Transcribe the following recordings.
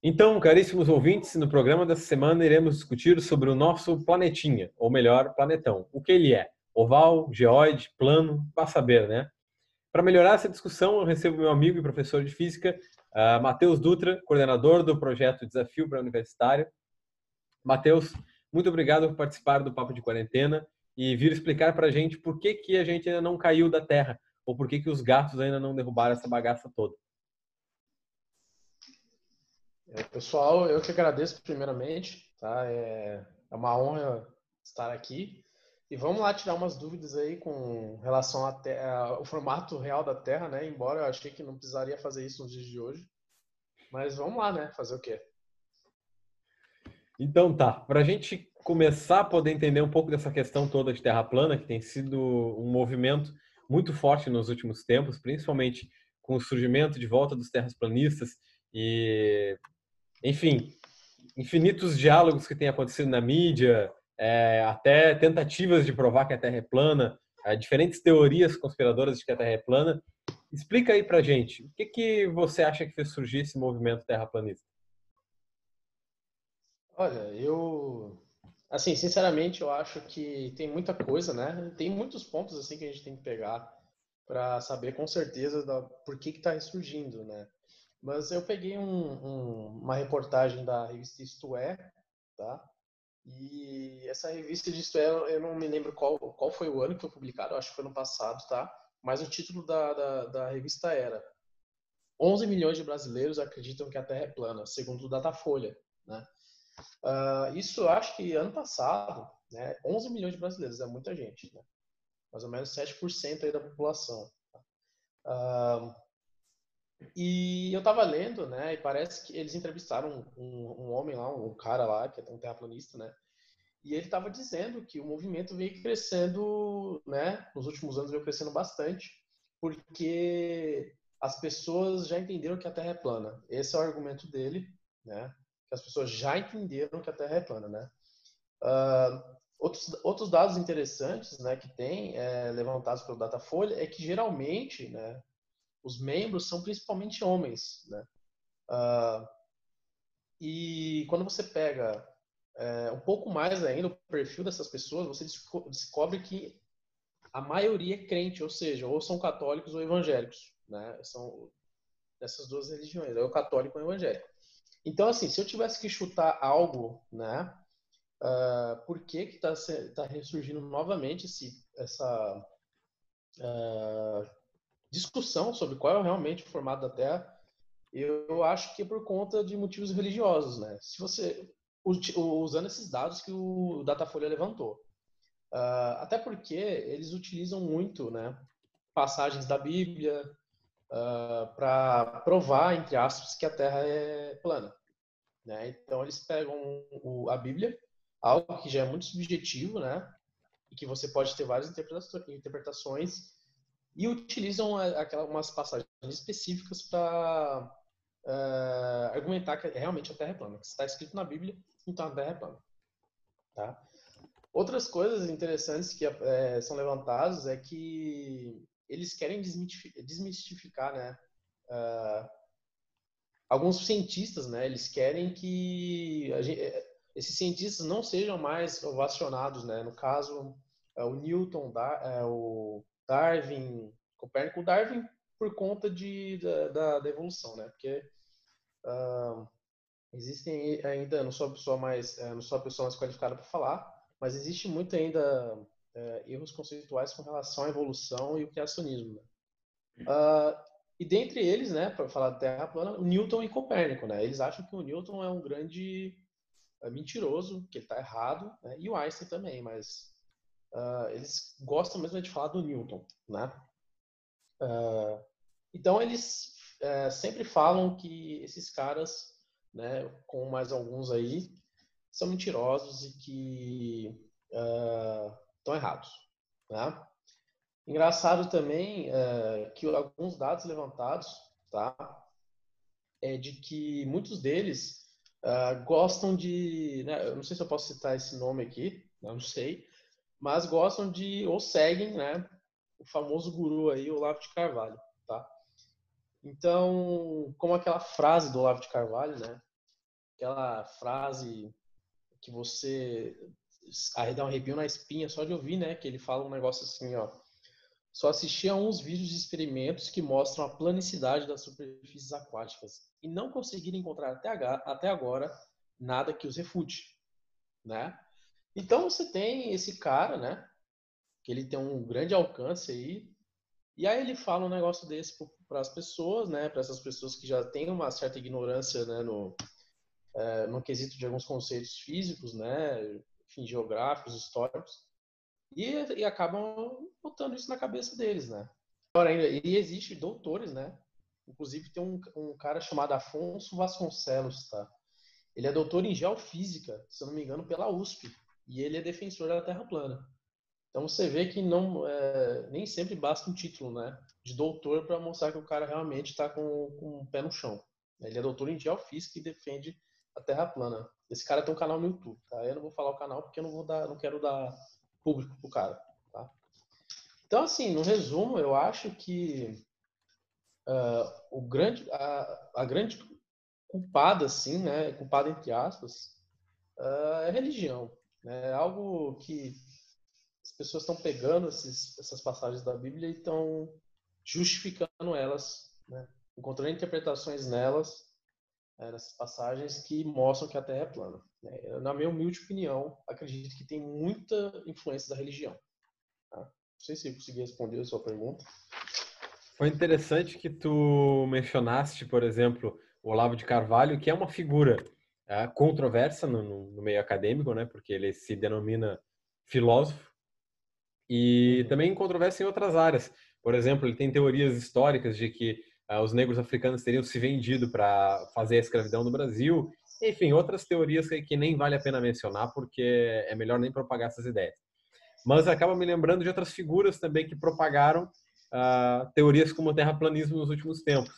Então, caríssimos ouvintes, no programa dessa semana iremos discutir sobre o nosso planetinha, ou melhor, planetão. O que ele é? Oval, geóide, plano, vá saber, né? Para melhorar essa discussão, eu recebo meu amigo e professor de física, uh, Matheus Dutra, coordenador do projeto Desafio para Universitário. Matheus, muito obrigado por participar do Papo de Quarentena e vir explicar para a gente por que, que a gente ainda não caiu da Terra, ou por que, que os gatos ainda não derrubaram essa bagaça toda. É, pessoal, eu que agradeço primeiramente, tá? É, é uma honra estar aqui. E vamos lá tirar umas dúvidas aí com relação ao formato real da Terra, né? Embora eu achei que não precisaria fazer isso nos dias de hoje. Mas vamos lá, né? Fazer o quê? Então tá, para a gente começar a poder entender um pouco dessa questão toda de Terra plana, que tem sido um movimento muito forte nos últimos tempos, principalmente com o surgimento de volta dos terraplanistas e enfim, infinitos diálogos que têm acontecido na mídia, é, até tentativas de provar que a Terra é plana, é, diferentes teorias conspiradoras de que a Terra é plana. Explica aí pra gente, o que, que você acha que fez surgir esse movimento terraplanista? Olha, eu assim, sinceramente, eu acho que tem muita coisa, né? Tem muitos pontos assim que a gente tem que pegar para saber com certeza da, por que está ressurgindo, né? Mas eu peguei um, um, uma reportagem da revista Isto É, tá? E essa revista de Isto É, eu não me lembro qual, qual foi o ano que foi publicado, acho que foi no passado, tá? Mas o título da, da, da revista era 11 milhões de brasileiros acreditam que a Terra é plana, segundo o Datafolha, né? Uh, isso acho que ano passado, né? 11 milhões de brasileiros, é muita gente, né? Mais ou menos 7% aí da população. Uh, e eu tava lendo, né, e parece que eles entrevistaram um, um, homem lá, um cara lá, que é um terraplanista, né, e ele tava dizendo que o movimento veio crescendo, né, nos últimos anos veio crescendo bastante, porque as pessoas já entenderam que a Terra é plana. Esse é o argumento dele, né, que as pessoas já entenderam que a Terra é plana, né. Uh, outros, outros dados interessantes, né, que tem é, levantados pelo Datafolha é que geralmente, né, os membros são principalmente homens, né? Uh, e quando você pega é, um pouco mais ainda o perfil dessas pessoas, você descobre que a maioria é crente, ou seja, ou são católicos ou evangélicos, né? São dessas duas religiões, é o católico ou o evangélico. Então, assim, se eu tivesse que chutar algo, né? Uh, por que que está tá ressurgindo novamente esse, essa uh, discussão sobre qual é realmente o formato da Terra, eu acho que é por conta de motivos religiosos, né? Se você usando esses dados que o Datafolha levantou, uh, até porque eles utilizam muito, né, passagens da Bíblia uh, ah, para provar entre aspas que a Terra é plana, né? Então eles pegam o, a Bíblia, algo que já é muito subjetivo, né? E que você pode ter várias interpretações e utilizam aquelas passagens específicas para uh, eh, argumentar que realmente a Terra é plana. Que está escrito na Bíblia, então a Terra é plana. Tá? Outras coisas interessantes que é, são levantadas é que eles querem desmistificar, né, uh, alguns cientistas, né, eles querem que gente, esses cientistas não sejam mais ovacionados, né, no caso, o Newton, da, o Darwin, Copérnico, Darwin por conta de, da, da, da evolução, né? Porque uh, existem ainda, não sou a pessoa mais, uh, não sou a pessoa mais qualificada para falar, mas existe muito ainda uh, erros conceituais com relação à evolução e o criacionismo. Né? Uh, e dentre eles, né, para falar da Terra plana, Newton e Copérnico, né? Eles acham que o Newton é um grande é mentiroso, que ele está errado, né? e o Einstein também, mas uh, eles gostam mesmo de falar do Newton, né? Uh, então eles uh, sempre falam que esses caras, né, com mais alguns aí, são mentirosos e que estão errados, né? Engraçado também que alguns dados levantados, tá, é de que muitos deles gostam de, né, eu não sei se eu posso citar esse nome aqui, não sei, mas gostam de ou seguem, né, o famoso guru aí, Olavo de Carvalho, tá? Então, como aquela frase do Olavo de Carvalho, né, aquela frase que você dá um arrepio na espinha só de ouvir, né? Que ele fala um negócio assim, ó. Só assisti a uns vídeos de experimentos que mostram a planicidade das superfícies aquáticas e não conseguiram encontrar até, até agora nada que os refute, né? Então você tem esse cara, né? Que ele tem um grande alcance aí. E aí ele fala um negócio desse para as pessoas, né? Para essas pessoas que já têm uma certa ignorância, né? No, é, no quesito de alguns conceitos físicos, né? Enfim, geográficos, históricos e, e acabam botando isso na cabeça deles, né? Agora ainda, e existe doutores, né? Inclusive tem um, um cara chamado Afonso Vasconcelos, tá? Ele é doutor em geofísica, se eu não me engano, pela USP, e ele é defensor da Terra plana. Então você vê que não é, nem sempre basta um título, né, de doutor para mostrar que o cara realmente está com, com o pé no chão. Ele é doutor em geofísica e defende a Terra plana. Esse cara tem um canal no YouTube, tá? Eu não vou falar o canal porque eu não vou dar, não quero dar público pro cara. Tá? Então, assim, no resumo, eu acho que uh, o grande, a, a, grande culpada, assim, né, culpada entre aspas, uh, é religião. Né? É algo que as pessoas estão pegando esses, essas passagens da Bíblia e estão justificando elas, né? encontrando interpretações nelas, é, nessas passagens que mostram que a Terra é plana. É, na minha humilde opinião, acredito que tem muita influência da religião. Tá? Não sei se eu consegui responder a sua pergunta. Foi interessante que tu mencionaste, por exemplo, o Olavo de Carvalho, que é uma figura é, controversa no, no, meio acadêmico, né? Porque ele se denomina filósofo e uhum. também controversa em outras áreas. Por exemplo, ele tem teorias históricas de que uh, os negros africanos teriam se vendido para fazer a escravidão no Brasil enfim, outras teorias que, que nem vale a pena mencionar, porque é melhor nem propagar essas ideias. Mas acaba me lembrando de outras figuras também que propagaram uh, teorias como o terraplanismo nos últimos tempos.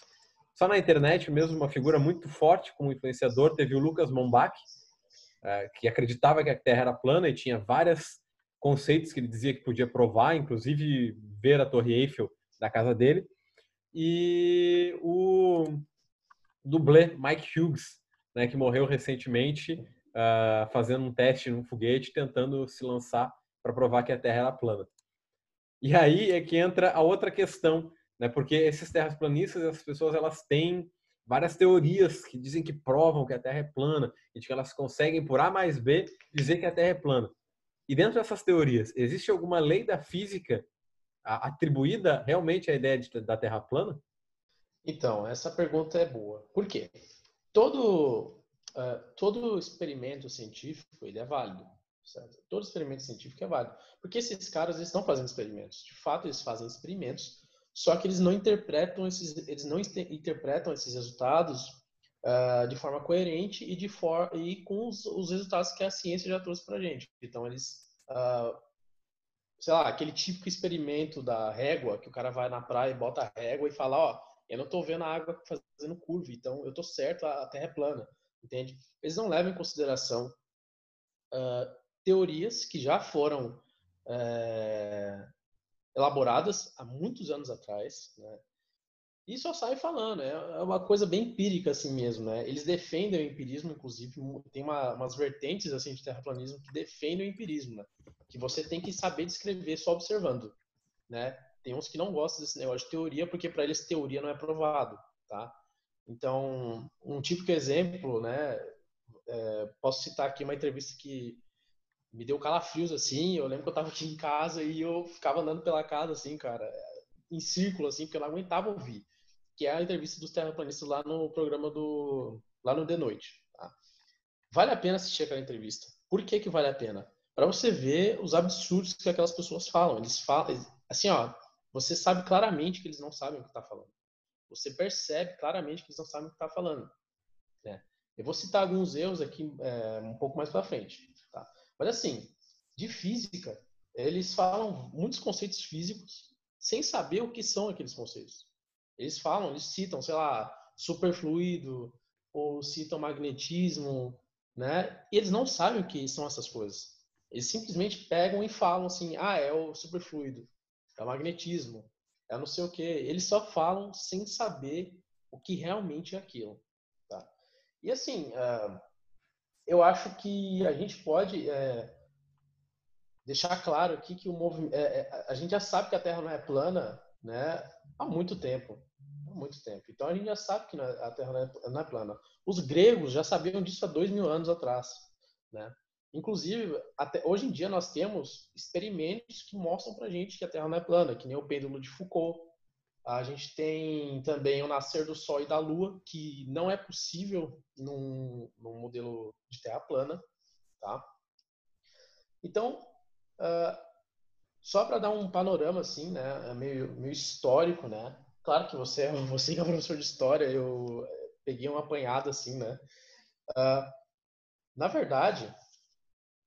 Só na internet mesmo, uma figura muito forte como influenciador, teve o Lucas Mombach, uh, que acreditava que a Terra era plana e tinha vários conceitos que ele dizia que podia provar, inclusive ver a Torre Eiffel da casa dele. E o dublê Mike Hughes, né, que morreu recentemente uh, fazendo um teste num foguete, tentando se lançar para provar que a Terra era plana. E aí é que entra a outra questão, né, porque esses terraplanistas, as pessoas elas têm várias teorias que dizem que provam que a Terra é plana e que elas conseguem, por A mais B, dizer que a Terra é plana. E dentro dessas teorias, existe alguma lei da física atribuída realmente à ideia de, da Terra plana? Então, essa pergunta é boa. Por quê? todo, uh, todo experimento científico ele é válido. Certo? Todo experimento científico é válido. Porque esses caras eles estão fazendo experimentos. De fato, eles fazem experimentos, só que eles não interpretam esses, eles não interpretam esses resultados uh, de forma coerente e, de for e com os, os, resultados que a ciência já trouxe para gente. Então, eles. Uh, sei lá, aquele típico experimento da régua, que o cara vai na praia e bota a régua e fala, ó, eu não estou vendo a água fazendo curva, então eu estou certo, a Terra é plana, entende? Eles não levam em consideração uh, teorias que já foram uh, elaboradas há muitos anos atrás, né? E só sai falando, é, é uma coisa bem empírica assim mesmo, né? Eles defendem o empirismo, inclusive, tem uma, umas vertentes assim de terraplanismo que defendem o empirismo, né? Que você tem que saber descrever só observando, né? Tem uns que não gostam desse negócio de teoria, porque para eles teoria não é provado, tá? Então, um típico exemplo, né? É, posso citar aqui uma entrevista que me deu calafrios, assim. Eu lembro que eu estava aqui em casa e eu ficava andando pela casa, assim, cara, em círculo, assim, porque eu não aguentava ouvir. Que é a entrevista dos terraplanistas lá no programa do... lá no The Noite, tá? Vale a pena assistir aquela entrevista. Por que que vale a pena? Para você ver os absurdos que aquelas pessoas falam. Eles falam, assim, ó, você sabe claramente que eles não sabem o que está falando. Você percebe claramente que eles não sabem o que está falando. Né? Eu vou citar alguns erros aqui é, um pouco mais para frente. Tá? Mas assim, de física, eles falam muitos conceitos físicos sem saber o que são aqueles conceitos. Eles falam, eles citam, sei lá, superfluido ou citam magnetismo, né? E eles não sabem o que são essas coisas. Eles simplesmente pegam e falam assim: ah, é o superfluido é o magnetismo, é não sei o que. Eles só falam sem saber o que realmente é aquilo. Tá? E assim, uh, eu acho que a gente pode é, deixar claro aqui que o movimento, é, é, a gente já sabe que a Terra não é plana, né? Há muito tempo, há muito tempo. Então a gente já sabe que é, a Terra não é, plana. Os gregos já sabiam disso há dois mil anos atrás, né? Inclusive, até hoje em dia nós temos experimentos que mostram para gente que a Terra não é plana, que nem o pêndulo de Foucault. A gente tem também o nascer do Sol e da Lua, que não é possível num, num modelo de Terra plana, tá? Então, uh, só para dar um panorama assim, né, é meio, meio histórico, né? Claro que você, você que é professor de história, eu peguei uma apanhada assim, né? Uh, na verdade,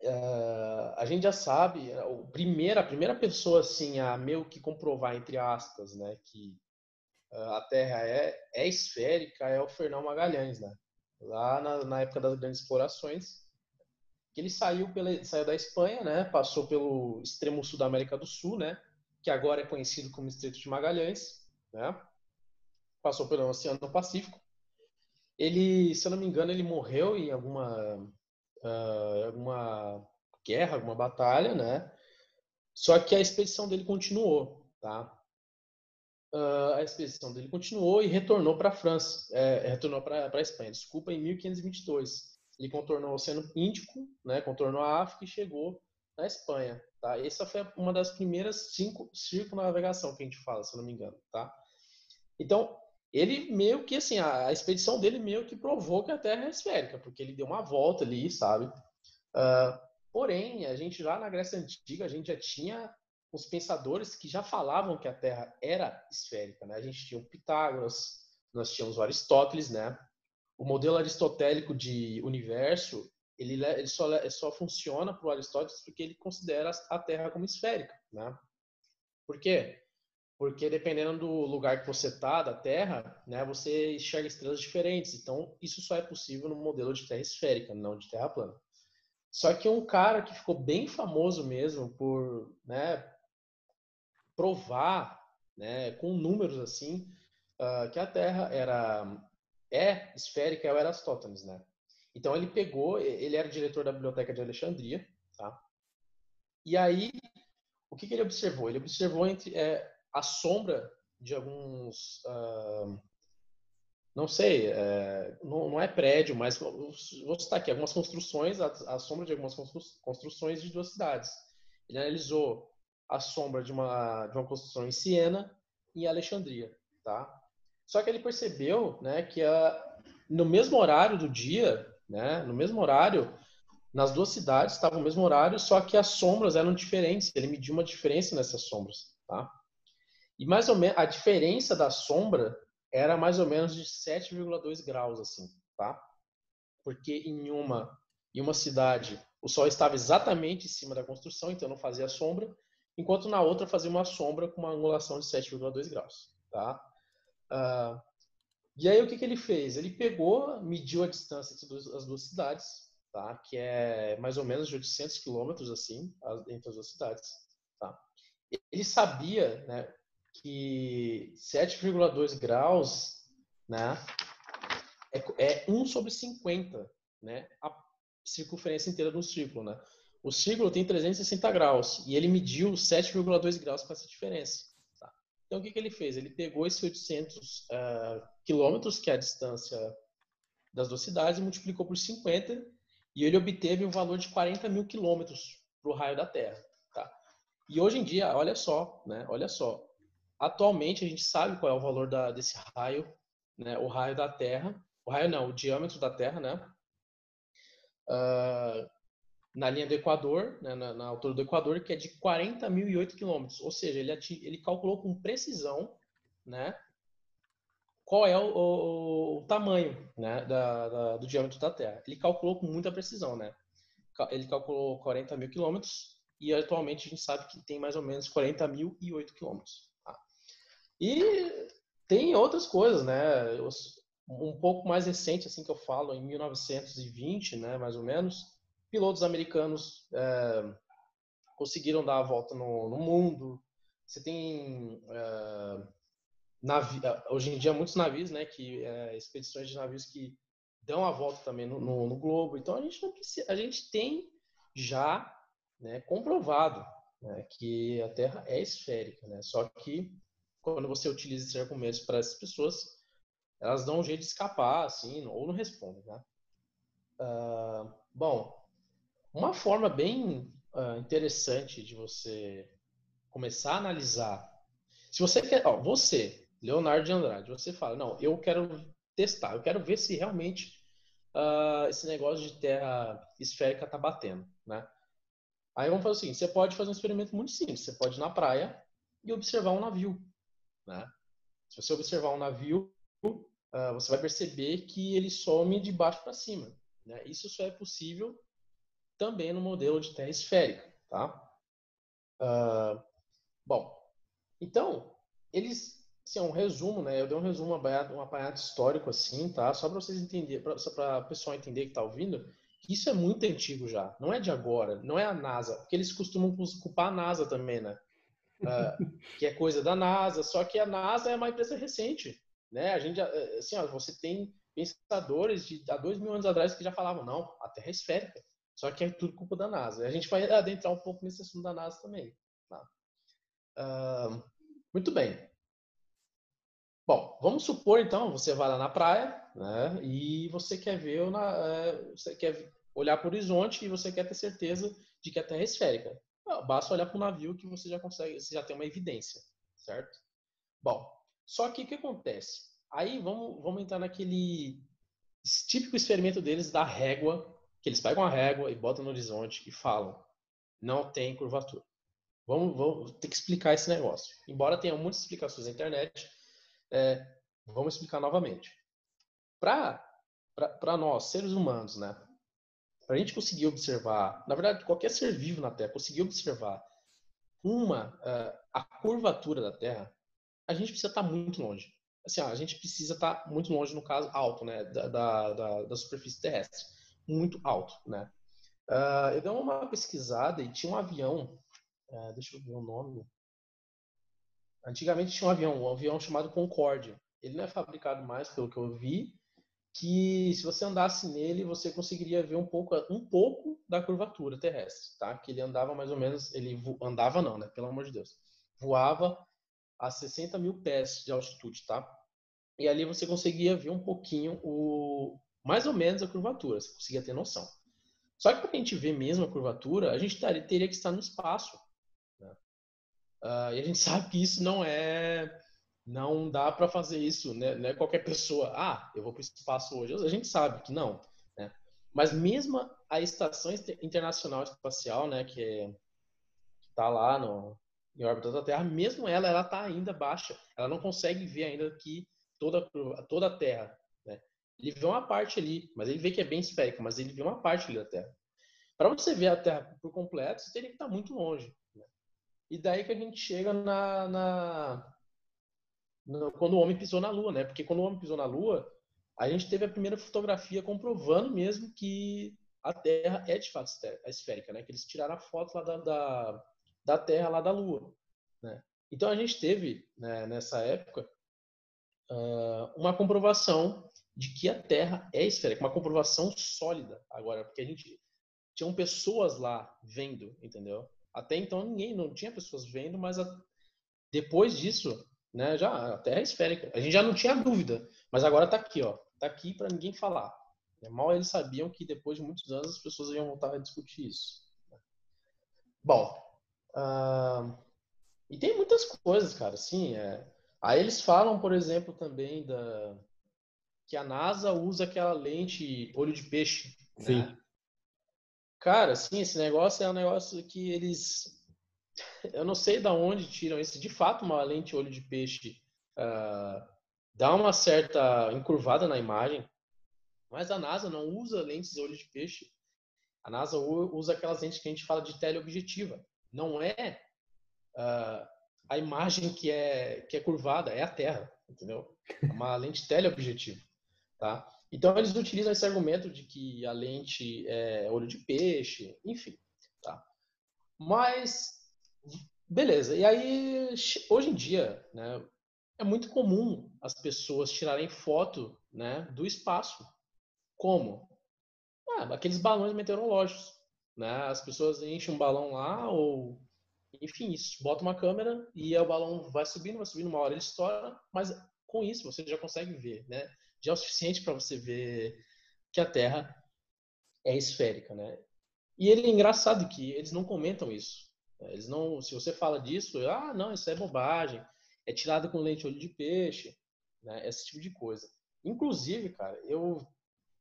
uh, a gente já sabe, o primeira, a primeira pessoa assim a meio que comprovar entre aspas, né, que uh, a Terra é, é esférica é o Fernão Magalhães, né? Lá na, na época das grandes explorações, que ele saiu pela, saiu da Espanha, né? Passou pelo extremo sul da América do Sul, né? Que agora é conhecido como Estreito de Magalhães, né? Passou pelo Oceano Pacífico. Ele, se eu não me engano, ele morreu em alguma uh, alguma guerra, alguma batalha, né? Só que a expedição dele continuou, tá? Uh, a expedição dele continuou e retornou para a França, é, retornou para a Espanha, desculpa, em 1522. Ele contornou o Oceano Índico, né? Contornou a África e chegou na Espanha, tá? Essa foi uma das primeiras cinco circunnavegação que a gente fala, se não me engano, tá? Então, ele meio que assim, a, expedição dele meio que provou que a Terra é esférica, porque ele deu uma volta ali, sabe? Uh, porém, a gente lá na Grécia Antiga, a gente já tinha os pensadores que já falavam que a Terra era esférica, né? A gente tinha o Pitágoras, nós tínhamos o Aristóteles, né? O modelo aristotélico de universo, ele, ele só, só funciona para o Aristóteles porque ele considera a Terra como esférica, né? Por quê? Porque dependendo do lugar que você está da Terra, né, você enxerga estrelas diferentes. Então, isso só é possível no modelo de Terra esférica, não de Terra plana. Só que um cara que ficou bem famoso mesmo por né, provar, né, com números assim, uh, que a Terra era é esférica é o Aristóteles, né? Então ele pegou, ele era diretor da biblioteca de Alexandria, tá? E aí o que, que ele observou? Ele observou entre é, a sombra de alguns. Uh, não sei, é, não, não, é prédio, mas vou citar aqui algumas construções, a, sombra de algumas construções de duas cidades. Ele analisou a sombra de uma, de uma construção em Siena e em Alexandria, tá? Só que ele percebeu, né, que a, no mesmo horário do dia, né, no mesmo horário, nas duas cidades estava o mesmo horário, só que as sombras eram diferentes. Ele mediu uma diferença nessas sombras, tá? E mais ou menos a diferença da sombra era mais ou menos de 7,2 graus assim, tá? Porque em uma em uma cidade o sol estava exatamente em cima da construção, então não fazia sombra, enquanto na outra fazia uma sombra com uma angulação de 7,2 graus, tá? Uh, e aí o que, que ele fez? Ele pegou, mediu a distância entre as duas cidades, tá? Que é mais ou menos de 800 quilômetros assim entre as duas cidades, tá? Ele sabia, né? Que 7,2 graus né, é, é 1 sobre 50, né, a circunferência inteira do círculo. Né? O círculo tem 360 graus e ele mediu 7,2 graus com essa diferença. Tá? Então, o que, que ele fez? Ele pegou esses 800 uh, quilômetros, que é a distância das duas cidades, e multiplicou por 50 e ele obteve um valor de 40 mil quilômetros para o raio da Terra. Tá? E hoje em dia, olha só, né? Olha só, Atualmente a gente sabe qual é o valor da, desse raio, né? O raio da Terra, o raio não, o diâmetro da Terra, né? Uh, na linha do Equador, né? na, na, altura do Equador, que é de 40.008 quilômetros. Ou seja, ele, ele calculou com precisão, né? Qual é o, o, o tamanho, né? Da, da, do diâmetro da Terra? Ele calculou com muita precisão, né? Ele calculou 40 mil quilômetros e atualmente a gente sabe que tem mais ou menos 40.008 quilômetros. E tem outras coisas, né? Um pouco mais recente, assim que eu falo, em 1920, né, mais ou menos, pilotos americanos é, conseguiram dar a volta no, no mundo. Você tem é, navi... hoje em dia muitos navios, né, que é, expedições de navios que dão a volta também no, no, no globo. Então a gente não precisa, a gente tem já né, comprovado né, que a Terra é esférica, né? Só que quando você utiliza esse argumento para essas pessoas, elas dão um jeito de escapar, assim, ou não respondem, né? Uh, bom, uma forma bem uh, interessante de você começar a analisar, se você quer, ó, você, Leonardo de Andrade, você fala, não, eu quero testar, eu quero ver se realmente uh, esse negócio de terra esférica tá batendo, né? Aí vamos fazer o seguinte, você pode fazer um experimento muito simples, você pode ir na praia e observar um navio, né? Se você observar um navio, uh, você vai perceber que ele some de baixo para cima, né? Isso só é possível também no modelo de terra esférica, tá? Uh, bom, então, eles Assim, é um resumo, né? Eu dei um resumo, um apanhado, histórico, assim, tá? Só para vocês entenderem, só para o pessoal entender que está ouvindo, que isso é muito antigo já. Não é de agora, não é a NASA. Porque eles costumam culpar a NASA também, né? Uh, que é coisa da NASA, só que a NASA é uma empresa recente, né? A gente, eh, assim, ó, você tem pensadores de há dois mil anos atrás que já falavam, não, a Terra é esférica. Só que é tudo culpa da NASA. A gente vai adentrar um pouco nesse assunto da NASA também. Tá? Uh, muito bem. Bom, vamos supor então, você vai lá na praia, né? E você quer ver, na, é, você quer olhar para o horizonte e você quer ter certeza de que a Terra é esférica. Basta olhar para o navio que você já consegue, você já tem uma evidência, certo? Bom, só que o que acontece? Aí vamos, vamos entrar naquele típico experimento deles da régua, que eles pegam a régua e botam no horizonte e falam, não tem curvatura. Vamos, vamos ter que explicar esse negócio. Embora tenha muitas explicações na internet, é, vamos explicar novamente. Para nós, seres humanos, né? Para a gente conseguir observar, na verdade, qualquer ser vivo na Terra conseguir observar uma uh, a curvatura da Terra, a gente precisa estar tá muito longe. Assim, a gente precisa estar tá muito longe, no caso, alto, né? Da, da, da superfície terrestre. Muito alto, né? Uh, eu dei uma pesquisada e tinha um avião, uh, deixa eu ver o nome, Antigamente tinha um avião, um avião chamado Concorde. Ele não é fabricado mais, pelo que eu vi, que se você andasse nele, você conseguiria ver um pouco, um pouco da curvatura terrestre, tá? Que ele andava mais ou menos, ele andava não, né? Pelo amor de Deus. Voava a 60 mil pés de altitude, tá? E ali você conseguia ver um pouquinho o, mais ou menos a curvatura, você conseguia ter noção. Só que para a gente ver mesmo a curvatura, a gente teria que estar no espaço. Uh, e a gente sabe que isso não é. Não dá para fazer isso, né? Não é qualquer pessoa. Ah, eu vou para o espaço hoje. A gente sabe que não. Né? Mas mesmo a Estação Internacional Espacial, né, que é, está lá no, em órbita da Terra, mesmo ela, ela está ainda baixa. Ela não consegue ver ainda que toda, toda a Terra. Né? Ele vê uma parte ali, mas ele vê que é bem esférica, mas ele vê uma parte ali da Terra. Para você ver a Terra por completo, você teria que estar muito longe. E daí que a gente chega na, na quando o homem pisou na Lua, né? Porque quando o homem pisou na Lua, a gente teve a primeira fotografia comprovando mesmo que a Terra é de fato esférica, né? Que eles tiraram a foto lá da, da, da Terra lá da Lua, né? Então a gente teve né, nessa época uh, uma comprovação de que a Terra é esférica, uma comprovação sólida agora, porque a gente tinham pessoas lá vendo, entendeu? Até então ninguém, não tinha pessoas vendo, mas a, depois disso, né, já a Terra é esférica. A gente já não tinha dúvida, mas agora está aqui, ó, tá aqui para ninguém falar. É, mal eles sabiam que depois de muitos anos as pessoas iam voltar a discutir isso. Bom, uh, e tem muitas coisas, cara. Assim, é, aí eles falam, por exemplo, também da que a NASA usa aquela lente olho de peixe. Sim. Né? Cara, sim, esse negócio é um negócio que eles. Eu não sei de onde tiram isso. De fato, uma lente olho de peixe uh, dá uma certa encurvada na imagem, mas a NASA não usa lentes olho de peixe. A NASA usa aquelas lentes que a gente fala de teleobjetiva. Não é uh, a imagem que é, que é curvada, é a Terra, entendeu? É uma lente teleobjetiva, tá? Então, eles utilizam esse argumento de que a lente é olho de peixe, enfim. Tá? Mas, beleza. E aí, hoje em dia, né, é muito comum as pessoas tirarem foto né, do espaço Como? Ah, aqueles balões meteorológicos. Né? As pessoas enchem um balão lá ou enfim, isso, bota uma câmera e o balão vai subindo, vai subindo, uma hora ele estoura, mas com isso você já consegue ver, né? Já é o suficiente para você ver que a Terra é esférica, né? E ele é engraçado que eles não comentam isso. Eles não, se você fala disso, ah, não, isso é bobagem, é tirado com lente olho de peixe, né? Esse tipo de coisa. Inclusive, cara, eu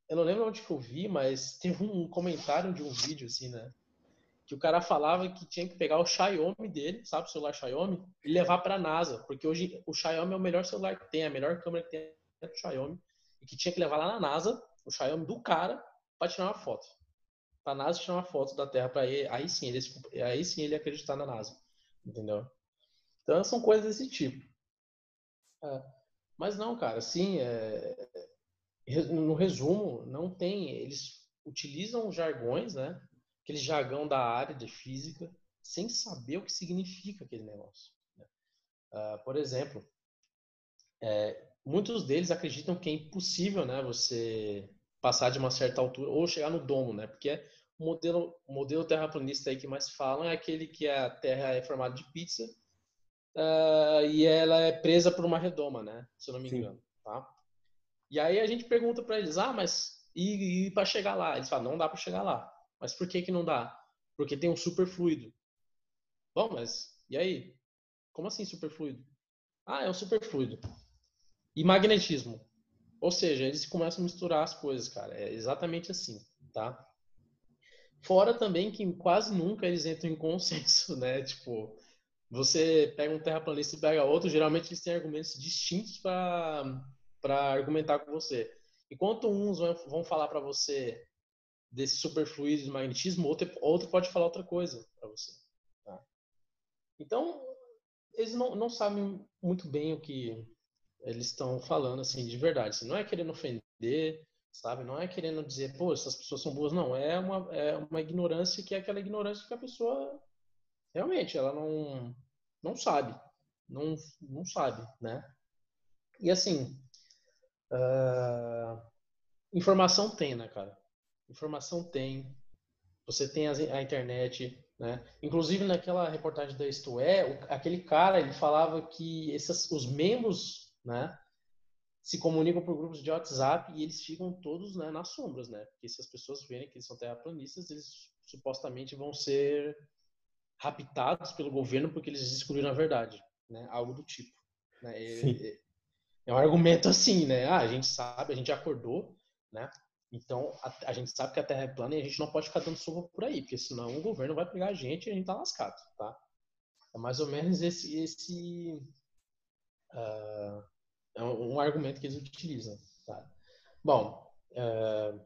eu não lembro onde que eu vi, mas teve um comentário de um vídeo assim, né? que o cara falava que tinha que pegar o Xiaomi dele, sabe, o celular Xiaomi, e levar para a NASA, porque hoje o Xiaomi é o melhor celular que tem, a melhor câmera que tem é o Xiaomi, e que tinha que levar lá na NASA o Xiaomi do cara para tirar uma foto. Para a NASA tirar uma foto da Terra para aí sim ele aí sim ele acreditar na NASA, entendeu? Então são coisas desse tipo. É, mas não, cara, sim, é, no resumo, não tem. Eles utilizam jargões, né? aquele jargão da área de física sem saber o que significa aquele negócio. Né? Uh, por exemplo, é, muitos deles acreditam que é impossível, né, você passar de uma certa altura ou chegar no domo, né? Porque é o modelo, o modelo terraplanista aí que mais falam é aquele que a Terra é formada de pizza uh, e ela é presa por uma redoma, né? Se eu não me engano, Sim. tá? E aí a gente pergunta para eles, ah, mas e, e para chegar lá? Eles falam, não dá para chegar lá. Mas por que que não dá? Porque tem um superfluido. Bom, mas e aí? Como assim superfluido? Ah, é um superfluido. E magnetismo. Ou seja, eles começam a misturar as coisas, cara. É exatamente assim, tá? Fora também que quase nunca eles entram em consenso, né? Tipo, você pega um terraplanista e pega outro, geralmente eles têm argumentos distintos para argumentar com você. Enquanto uns vão falar para você desse superfluido de magnetismo, outro, outro pode falar outra coisa para você. Tá? Então, eles não, não sabem muito bem o que eles estão falando, assim, de verdade. Assim, não é querendo ofender, sabe? Não é querendo dizer, pô, essas pessoas são boas. Não, é uma, é uma ignorância que é aquela ignorância que a pessoa realmente, ela não, não sabe. Não, não sabe, né? E assim, uh, informação tem, né, cara? informação tem, você tem a, internet, né? Inclusive naquela reportagem da Isto É, o, aquele cara ele falava que esses, os membros, né, se comunicam por grupos de WhatsApp e eles ficam todos né, nas sombras, né? Porque se as pessoas verem que eles são terraplanistas, eles supostamente vão ser raptados pelo governo porque eles descobriram a verdade, né? Algo do tipo. Né? É, é, um argumento assim, né? Ah, a gente sabe, a gente acordou, né? Então, a, a, gente sabe que a Terra é plana e a gente não pode ficar dando sopa por aí, porque senão o governo vai pegar a gente e a gente tá lascado, tá? É mais ou menos esse, esse uh, é um, um, argumento que eles utilizam, tá? Bom, uh,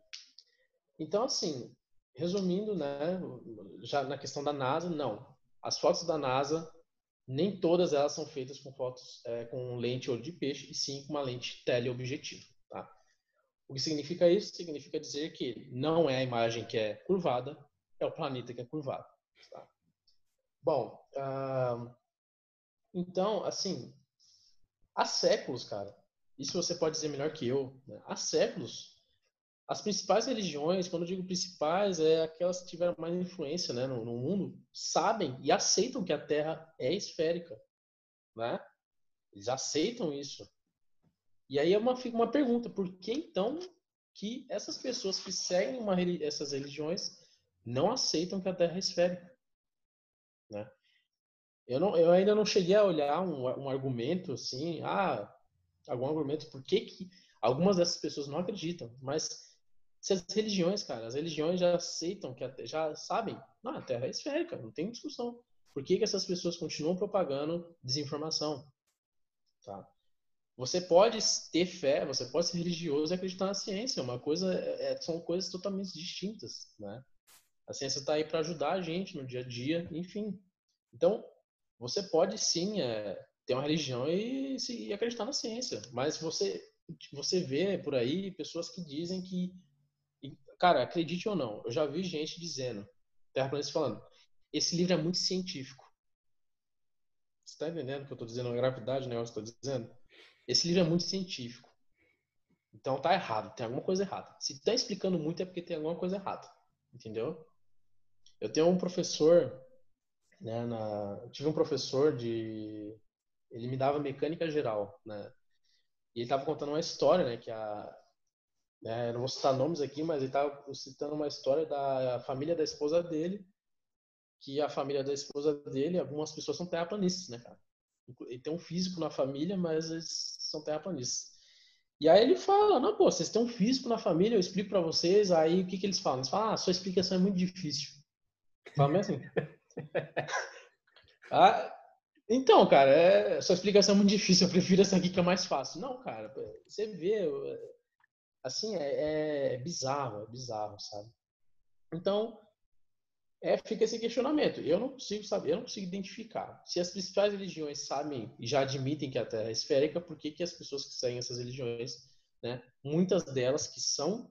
então assim, resumindo, né, já na questão da NASA, não. As fotos da NASA, nem todas elas são feitas com fotos é, com lente olho de peixe, e sim com uma lente teleobjetiva. O que significa isso? Significa dizer que não é a imagem que é curvada, é o planeta que é curvado. Tá? Bom, uh, então, assim, há séculos, cara, isso você pode dizer melhor que eu, né? há séculos, as principais religiões, quando eu digo principais, é aquelas que tiveram mais influência né, no, no mundo, sabem e aceitam que a Terra é esférica. Né? Eles aceitam isso. E aí é uma, uma pergunta, por que então que essas pessoas que seguem uma, essas religiões não aceitam que a Terra é esférica? Né? Eu, não, eu ainda não cheguei a olhar um, um argumento assim, ah, algum argumento por que, que algumas dessas pessoas não acreditam, mas se as religiões, cara, as religiões já aceitam que já sabem, não, a Terra é esférica, não tem discussão. Por que, que essas pessoas continuam propagando desinformação? Tá? Você pode ter fé, você pode ser religioso e acreditar na ciência. Uma coisa é são coisas totalmente distintas, né? A ciência está aí para ajudar a gente no dia a dia, enfim. Então, você pode sim é, ter uma religião e, e, acreditar na ciência, mas você você vê por aí pessoas que dizem que, cara, acredite ou não, eu já vi gente dizendo, terraplanistas falando, esse livro é muito científico. Você está entendendo o que eu estou dizendo? A gravidade que eu estou dizendo? Esse livro é muito científico. Então tá errado, tem alguma coisa errada. Se tá explicando muito é porque tem alguma coisa errada, entendeu? Eu tenho um professor, né, na... tive um professor de ele me dava mecânica geral, né? E ele estava contando uma história, né, que a né, eu não vou citar nomes aqui, mas ele estava citando uma história da família da esposa dele, que a família da esposa dele, algumas pessoas são terraplanistas, né, cara? Ele tem um físico na família, mas eles são terraplanistas. E aí ele fala, não, pô, vocês têm um físico na família, eu explico para vocês, aí o que que eles falam? Eles falam, ah, sua explicação é muito difícil. Fala assim. ah, então, cara, é, sua explicação é muito difícil, eu prefiro essa aqui que é mais fácil. Não, cara, você vê, assim, é, é bizarro, é bizarro, sabe? Então, é, fica esse questionamento. Eu não consigo saber, eu não consigo identificar. Se as principais religiões sabem e já admitem que a Terra é esférica, por que, que as pessoas que seguem essas religiões, né, muitas delas que são,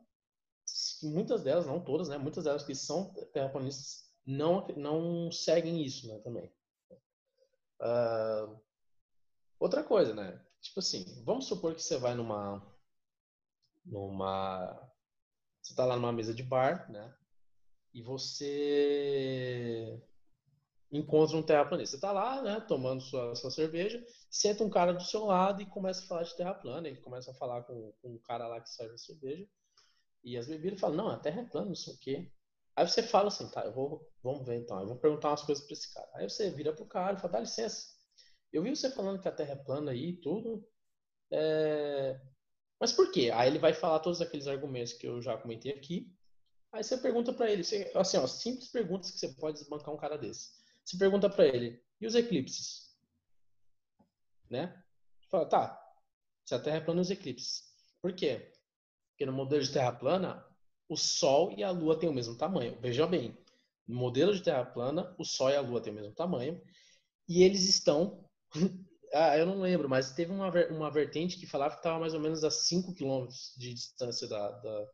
muitas delas, não todas, né, muitas delas que são terraplanistas, não, não seguem isso né, também. Uh, outra coisa, né? Tipo assim, vamos supor que você vai numa. numa. Você está lá numa mesa de bar, né? E você encontra um terraplanista. Você está lá, né, tomando sua, sua cerveja, senta um cara do seu lado e começa a falar de terra plana. Ele começa a falar com, com um cara lá que serve a cerveja. E as bebidas falam, não, a terra é plana, não sei o quê. Aí você fala assim, tá, eu vou, vamos ver então, eu vou perguntar umas coisas para esse cara. Aí você vira pro cara e fala, dá licença, eu vi você falando que a Terra é plana aí e tudo, é... mas por quê? Aí ele vai falar todos aqueles argumentos que eu já comentei aqui, aí você pergunta para ele, você, assim, ó, simples perguntas que você pode desbancar um cara desse. Você pergunta para ele, e os eclipses? Né? Fala, tá, se a Terra é plana, os eclipses. Por quê? Porque no modelo de Terra plana, o Sol e a Lua têm o mesmo tamanho. Veja bem, no modelo de Terra plana, o Sol e a Lua têm o mesmo tamanho e eles estão. ah, eu não lembro, mas teve uma, uma vertente que falava que estava mais ou menos a 5 km de distância da, da,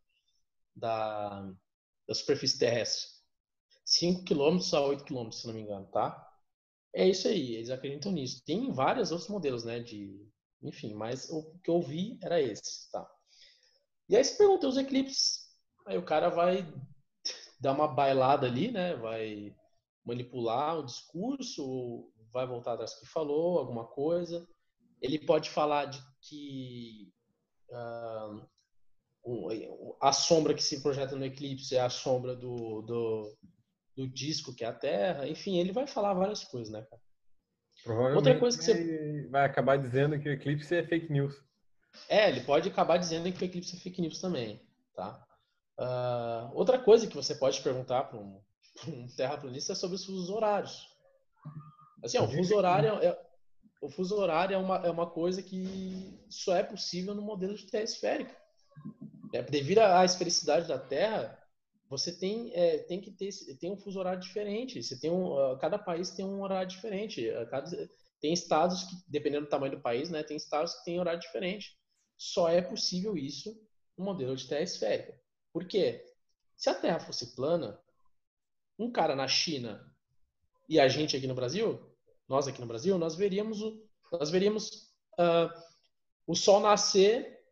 da, da superfície terrestre. 5 km a 8 km, se não me engano, tá? É isso aí, eles acreditam nisso. Tem vários outros modelos, né? De, enfim, mas o que eu vi era esse, tá? E aí você pergunta os eclipses Aí o cara vai dar uma bailada ali, né? Vai manipular o discurso, vai voltar atrás do que falou, alguma coisa. Ele pode falar de que uh, a sombra que se projeta no eclipse é a sombra do, do, do, disco, que é a Terra. Enfim, ele vai falar várias coisas, né, cara? Outra coisa que você vai acabar dizendo que o eclipse é fake news. É, ele pode acabar dizendo que o eclipse é fake news também, tá? Uh, outra coisa que você pode perguntar para um, um terraplanista é sobre os fusos horários. Assim, ó, o fuso horário é, o fuso horário é uma, é uma coisa que só é possível no modelo de terra esférica. É, devido à esfericidade da Terra, você tem, é, tem que ter tem um fuso horário diferente. Você tem um, uh, cada país tem um horário diferente. Cada, tem estados que, dependendo do tamanho do país, né, tem estados que têm horário diferente. Só é possível isso no modelo de terra esférica. Por quê? Se a Terra fosse plana, um cara na China e a gente aqui no Brasil, nós aqui no Brasil, nós veríamos o, nós veríamos uh, o Sol nascer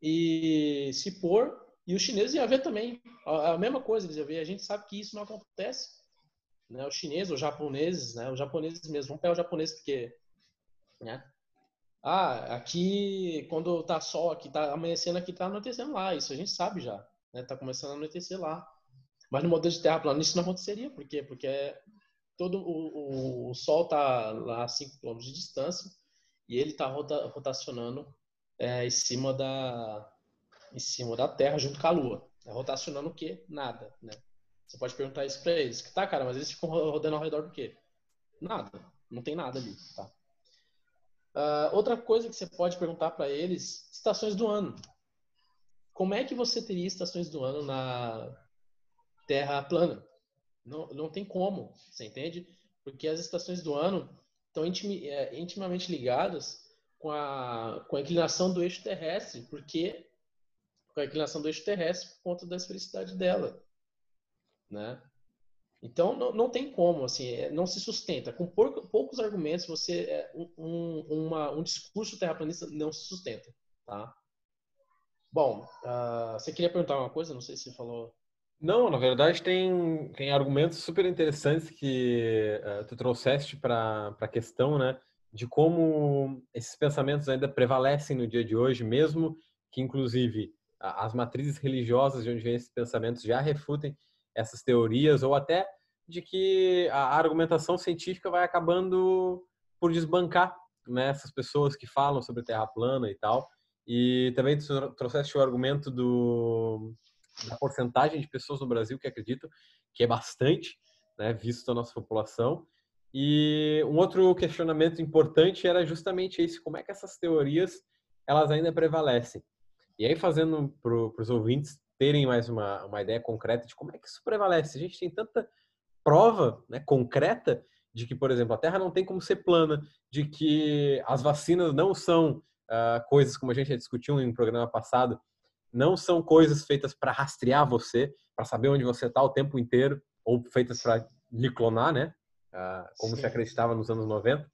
e se pôr e os chineses iam ver também a, a, mesma coisa, eles iam ver. A gente sabe que isso não acontece. Né? Os chineses, os japoneses, né? os japoneses mesmo, vamos pegar o japonês porque né? Ah, aqui quando tá sol, aqui tá amanhecendo, aqui tá anoitecendo lá. Isso a gente sabe já né? Tá começando a anoitecer lá. Mas no modelo de terra plana isso não aconteceria, por quê? Porque todo o, o, o Sol está lá a 5 km de distância e ele está rota, rotacionando é, em cima da em cima da Terra junto com a Lua. É rotacionando o quê? Nada, né? Você pode perguntar isso para eles. Que tá, cara, mas eles ficam rodando ao redor do quê? Nada. Não tem nada ali, tá? Uh, outra coisa que você pode perguntar para eles, estações do ano como é que você teria estações do ano na Terra plana? Não, não tem como, você entende? Porque as estações do ano estão é, intimamente ligadas com a, com a inclinação do eixo terrestre, porque com a inclinação do eixo terrestre por conta da esfericidade dela, né? Então não, não tem como, assim, é, não se sustenta. Com pouco, poucos argumentos, você é, um, uma, um discurso terraplanista não se sustenta, tá? Bom, uh, você queria perguntar uma coisa? Não sei se você falou. Não, na verdade tem, tem argumentos super interessantes que uh, tu trouxeste para a questão, né? De como esses pensamentos ainda prevalecem no dia de hoje, mesmo que, inclusive, as matrizes religiosas de onde vêm esses pensamentos já refutem essas teorias, ou até de que a argumentação científica vai acabando por desbancar né, essas pessoas que falam sobre terra plana e tal. E também trouxeste o argumento do, da porcentagem de pessoas no Brasil que acreditam, que é bastante, né, visto a nossa população. E um outro questionamento importante era justamente esse, como é que essas teorias elas ainda prevalecem. E aí, fazendo para os ouvintes terem mais uma, uma ideia concreta de como é que isso prevalece. A gente tem tanta prova né, concreta de que, por exemplo, a Terra não tem como ser plana, de que as vacinas não são uh, coisas, como a gente já discutiu em um programa passado, não são coisas feitas para rastrear você, para saber onde você está o tempo inteiro, ou feitas para lhe clonar, né? Uh, como Sim. se acreditava nos anos 90.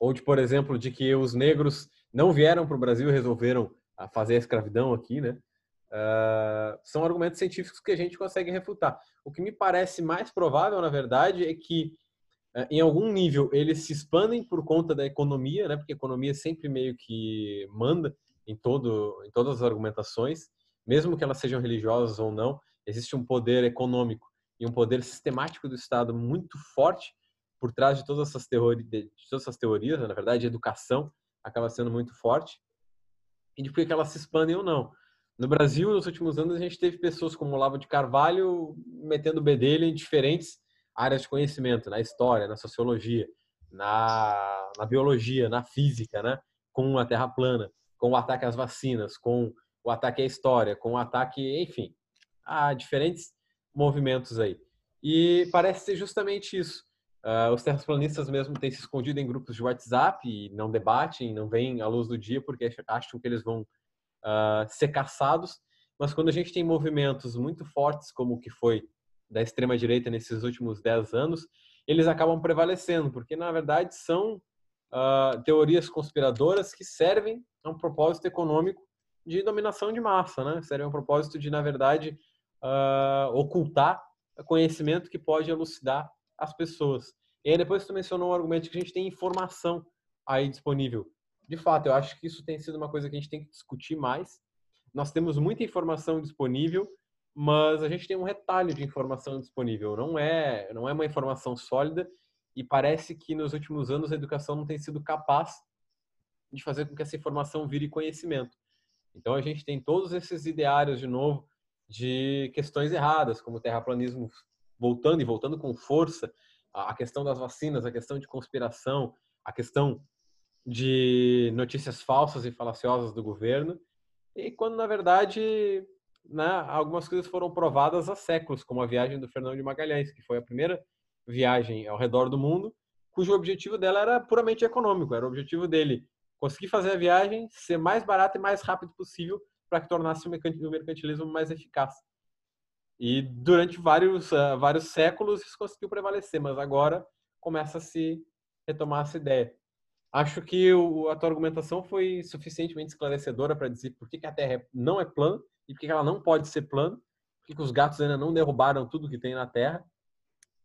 Ou de, por exemplo, de que os negros não vieram para o Brasil e resolveram uh, fazer a escravidão aqui, né? Uh, são argumentos científicos que a gente consegue refutar. O que me parece mais provável, na verdade, é que em algum nível eles se expandem por conta da economia, né? Porque a economia sempre meio que manda em todo, em todas as argumentações, mesmo que elas sejam religiosas ou não, existe um poder econômico e um poder sistemático do Estado muito forte por trás de todas essas, teori de todas essas teorias. Né? Na verdade, a educação acaba sendo muito forte e de por que elas se expandem ou não. No Brasil, nos últimos anos, a gente teve pessoas como Olavo de Carvalho metendo bedelho em diferentes áreas de conhecimento, na história, na sociologia, na, na biologia, na física, né? com a Terra plana, com o ataque às vacinas, com o ataque à história, com o ataque, enfim, a diferentes movimentos aí. E parece ser justamente isso. Uh, os terraplanistas mesmo têm se escondido em grupos de WhatsApp e não debatem, não vêm à luz do dia porque acham que eles vão uh, ser caçados, mas quando a gente tem movimentos muito fortes, como o que foi da extrema-direita nesses últimos 10 anos, eles acabam prevalecendo, porque na verdade são uh, teorias conspiradoras que servem a um propósito econômico de dominação de massa, né? Servem a um propósito de, na verdade, uh, ocultar conhecimento que pode elucidar as pessoas. E aí depois tu mencionou um argumento que a gente tem informação aí disponível de fato, eu acho que isso tem sido uma coisa que a gente tem que discutir mais. Nós temos muita informação disponível, mas a gente tem um retalho de informação disponível. Não é, não é uma informação sólida e parece que nos últimos anos a educação não tem sido capaz de fazer com que essa informação vire conhecimento. Então a gente tem todos esses ideários de novo de questões erradas, como o terraplanismo voltando e voltando com força, a questão das vacinas, a questão de conspiração, a questão de notícias falsas e falaciosas do governo, e quando na verdade né, algumas coisas foram provadas há séculos, como a viagem do Fernando de Magalhães, que foi a primeira viagem ao redor do mundo, cujo objetivo dela era puramente econômico, era o objetivo dele conseguir fazer a viagem ser mais barata e mais rápido possível para que tornasse o mercantilismo mais eficaz. E durante vários, uh, vários séculos isso conseguiu prevalecer, mas agora começa a se retomar essa ideia. Acho que o, a tua argumentação foi suficientemente esclarecedora para dizer por que, que a Terra é, não é plana e por que, ela não pode ser plana, por que, os gatos ainda não derrubaram tudo que tem na Terra.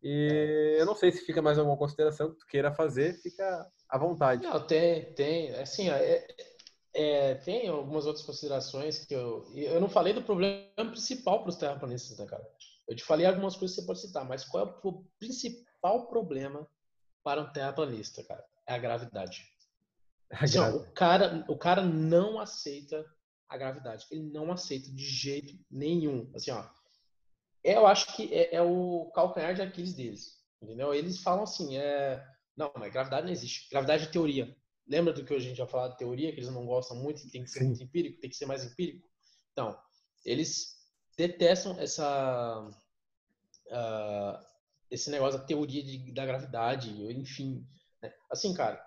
E eu não sei se fica mais alguma consideração que tu queira fazer, fica à vontade. Não, tem, tem. Assim, é, é, tem algumas outras considerações que eu. Eu não falei do problema principal para os terraplanistas, né, cara? Eu te falei algumas coisas que você pode citar, mas qual é o principal problema para um terraplanista, cara? é a gravidade. Assim, ó, o, cara, o cara não aceita a gravidade. Ele não aceita de jeito nenhum. Assim, ó, eu acho que é, é o calcanhar de Aquiles deles. Entendeu? Eles falam assim, é... não, mas gravidade não existe. Gravidade é teoria. Lembra do que a gente já falou de teoria, que eles não gostam muito, tem que ser Sim. muito empírico, tem que ser mais empírico? Então, eles detestam essa... Uh, esse negócio da teoria de, da gravidade, enfim, né? Assim, cara,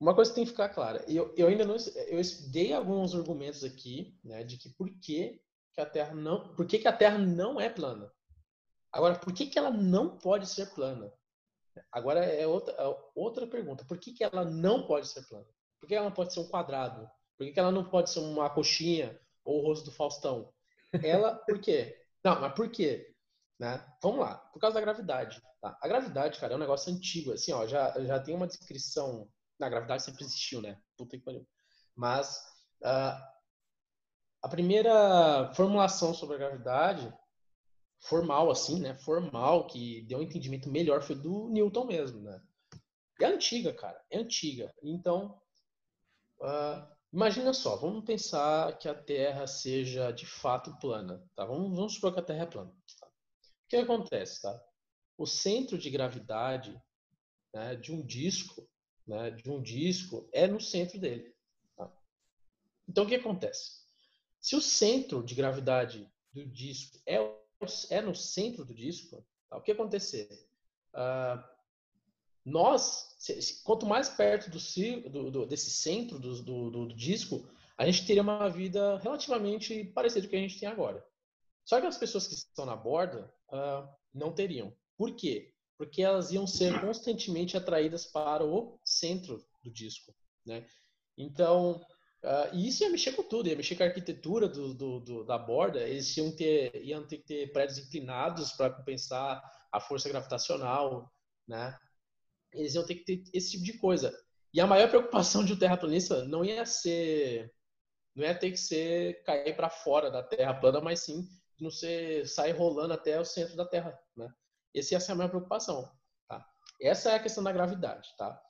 uma coisa que tem que ficar clara. Eu, eu ainda não eu dei alguns argumentos aqui, né, de que por que, que a Terra não, por que, que a Terra não é plana. Agora, por que, que ela não pode ser plana? Agora é outra, é outra pergunta. Por que, que ela não pode ser plana? Por que ela não pode ser um quadrado? Por que, que ela não pode ser uma coxinha ou o rosto do Faustão? Ela, por quê? Não, mas por quê? Né? Vamos lá, por causa da gravidade. Tá? A gravidade, cara, é um negócio antigo. Assim, ó, já, já tem uma descrição. Na gravidade sempre existiu, né? Puta que pariu. Mas uh, a primeira formulação sobre a gravidade, formal, assim, né? Formal, que deu um entendimento melhor, foi do Newton mesmo, né? É antiga, cara. É antiga. Então, uh, imagina só, vamos pensar que a Terra seja de fato plana, tá? Vamos, vamos supor que a Terra é plana. Tá? O que acontece, tá? O centro de gravidade né, de um disco, né, de um disco, é no centro dele. Tá? Então, o que acontece? Se o centro de gravidade do disco é, é no centro do disco, tá? o que acontecer? Uh, nós, quanto mais perto do, do, do desse centro do, do, disco, a gente teria uma vida relativamente parecida com o que a gente tem agora. Só que as pessoas que estão na borda uh, não teriam. Por quê? Porque elas iam ser constantemente atraídas para o centro do disco, né? Então, uh, isso ia mexer com tudo, ia mexer com a arquitetura do, do, do, da borda, eles iam ter, iam ter que ter prédios inclinados para compensar a força gravitacional, né? eles iam ter que ter esse tipo de coisa. E a maior preocupação de um terraplanista não ia ser, não ia ter que ser cair para fora da Terra plana, mas sim não ser sair rolando até o centro da Terra, né? Essa ia ser a maior preocupação, tá? Essa é a questão da gravidade, tá?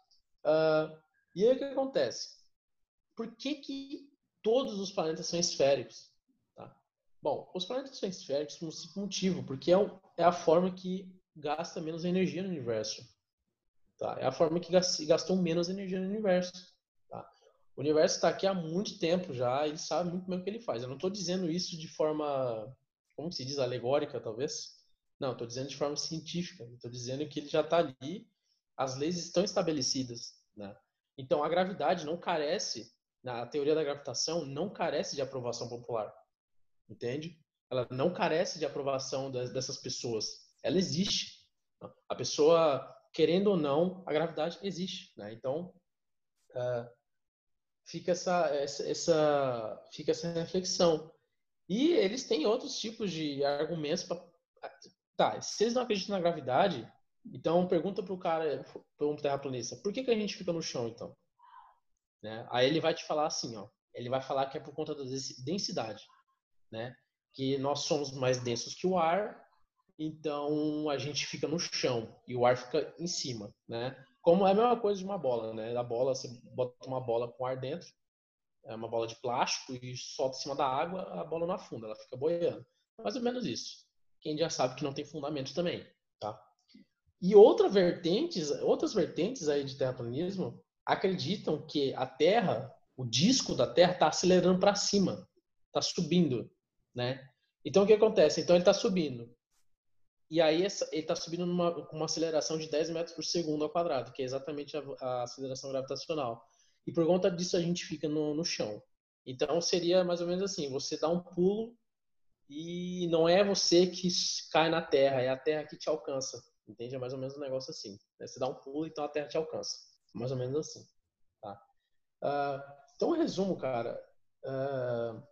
Uh, e aí o que acontece? Por que que todos os planetas são esféricos? Tá? Bom, os planetas são esféricos por um motivo, porque é, um, é a forma que gasta menos energia no universo. Tá? É a forma que gastou menos energia no universo. Tá? O universo está aqui há muito tempo já, ele sabe muito bem o que ele faz. Eu não estou dizendo isso de forma, como se diz, alegórica, talvez. Não, estou dizendo de forma científica. Estou dizendo que ele já está ali, as leis estão estabelecidas. Né? Então, a gravidade não carece, na teoria da gravitação, não carece de aprovação popular. Entende? Ela não carece de aprovação dessas pessoas. Ela existe. A pessoa querendo ou não, a gravidade existe, né? Então, uh, fica essa, essa, essa, fica essa reflexão. E eles têm outros tipos de argumentos para Tá, se eles não acreditam na gravidade, então pergunta para o cara, um terraplanista, por que, que a gente fica no chão, então? Né? Aí ele vai te falar assim, ó, ele vai falar que é por conta da densidade, né? Que nós somos mais densos que o ar então a gente fica no chão e o ar fica em cima, né? Como é a mesma coisa de uma bola, né? A bola, você bota uma bola com ar dentro, é uma bola de plástico e solta em cima da água, a bola não afunda, ela fica boiando. Mais ou menos isso. Quem já sabe que não tem fundamento também, tá? E outra vertentes, outras vertentes aí de terraplanismo acreditam que a Terra, o disco da Terra está acelerando para cima, está subindo, né? Então o que acontece? Então ele está subindo. E aí ele está subindo com uma aceleração de 10 metros por segundo ao quadrado, que é exatamente a, a aceleração gravitacional. E por conta disso a gente fica no, no chão. Então seria mais ou menos assim: você dá um pulo e não é você que cai na Terra, é a Terra que te alcança. Entende? É mais ou menos um negócio assim. Né? Você dá um pulo, então a Terra te alcança. Mais ou menos assim. Tá? Uh, então, resumo, cara. Uh,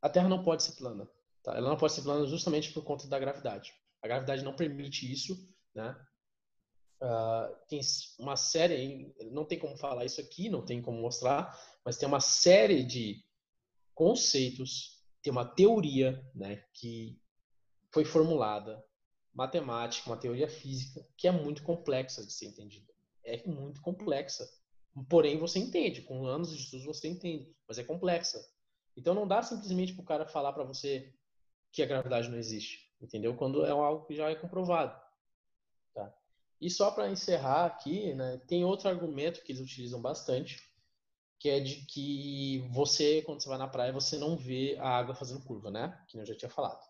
a Terra não pode ser plana. Tá? Ela não pode ser plana justamente por conta da gravidade. A gravidade não permite isso, né? Uh, tem uma série, não tem como falar isso aqui, não tem como mostrar, mas tem uma série de conceitos, tem uma teoria, né, que foi formulada, matemática, uma teoria física, que é muito complexa de ser entendida. É muito complexa. Porém, você entende, com anos de estudos você entende, mas é complexa. Então não dá simplesmente para o cara falar para você que a gravidade não existe entendeu? Quando é algo que já é comprovado. Tá? E só para encerrar aqui, né, tem outro argumento que eles utilizam bastante, que é de que você, quando você vai na praia, você não vê a água fazendo curva, né? Que eu já tinha falado.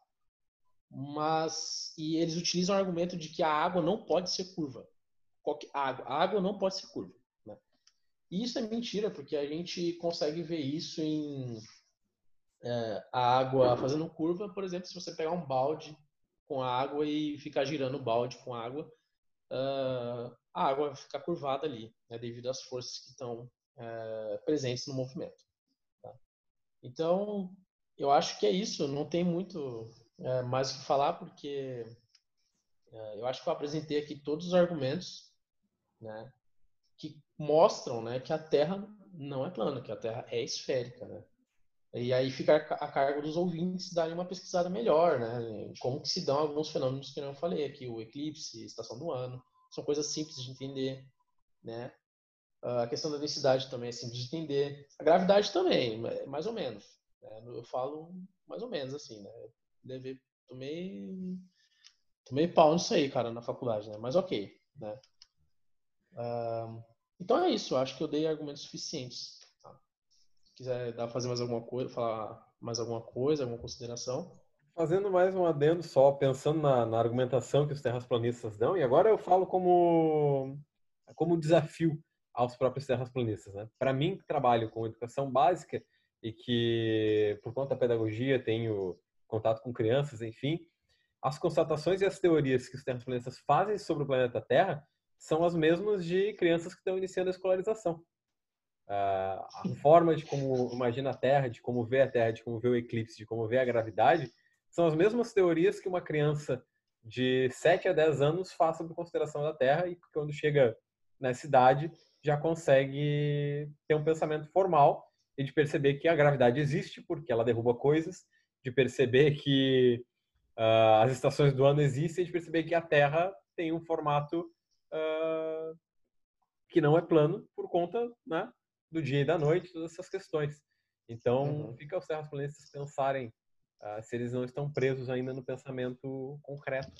Mas, e eles utilizam o argumento de que a água não pode ser curva. Qualquer água, a água não pode ser curva. Né? E isso é mentira, porque a gente consegue ver isso em é, a água fazendo curva, por exemplo, se você pegar um balde com água e ficar girando o balde com água, uh, a água vai ficar curvada ali, né, devido às forças que estão uh, presentes no movimento. Então, eu acho que é isso. Não tem muito é, mais o que falar, porque é, eu acho que eu apresentei aqui todos os argumentos né, que mostram né, que a Terra não é plana, que a Terra é esférica. Né? E aí fica a cargo dos ouvintes darem uma pesquisada melhor, né? Como que se dão alguns fenômenos que eu falei aqui, o eclipse, estação do ano, são coisas simples de entender, né? A questão da densidade também é de entender. A gravidade também, mais ou menos. Né? Eu falo mais ou menos assim, né? Deve, tomei, tomei pau nisso aí, cara, na faculdade, né? Mas ok, né? Uh, então é isso, acho que eu dei argumentos suficientes. Tá? Se quiser dar, fazer mais alguma coisa, falar mais alguma coisa, alguma consideração. Fazendo mais um adendo só, pensando na, na argumentação que os terraplanistas dão, e agora eu falo como, como desafio aos próprios terraplanistas. Né? Para mim, que trabalho com educação básica e que, por conta da pedagogia, tenho contato com crianças, enfim, as constatações e as teorias que os terraplanistas fazem sobre o planeta Terra são as mesmas de crianças que estão iniciando a escolarização. a forma de como imagina a Terra, de como vê a Terra, de como vê o eclipse, de como vê a gravidade, são as mesmas teorias que uma criança de 7 a 10 anos faz sobre consideração da Terra e quando chega nessa idade já consegue ter um pensamento formal e de perceber que a gravidade existe porque ela derruba coisas, de perceber que uh, as estações do ano existem, de perceber que a Terra tem um formato uh, que não é plano por conta né, do dia e da noite, todas essas questões. Então, uhum. fica aos terraplanistas pensarem uh, se eles não estão presos ainda no pensamento concreto.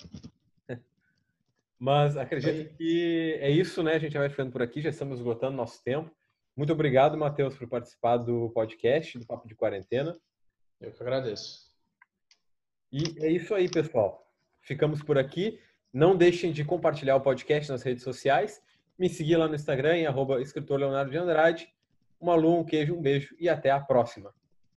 Mas acredito que é isso, né? A gente vai ficando por aqui, já estamos esgotando nosso tempo. Muito obrigado, Matheus, por participar do podcast, do Papo de Quarentena. Eu que agradeço. E é isso aí, pessoal. Ficamos por aqui. Não deixem de compartilhar o podcast nas redes sociais. Me seguir lá no Instagram, em arroba escritor Leonardo de Andrade. Um aluno, um queijo, um beijo e até a próxima.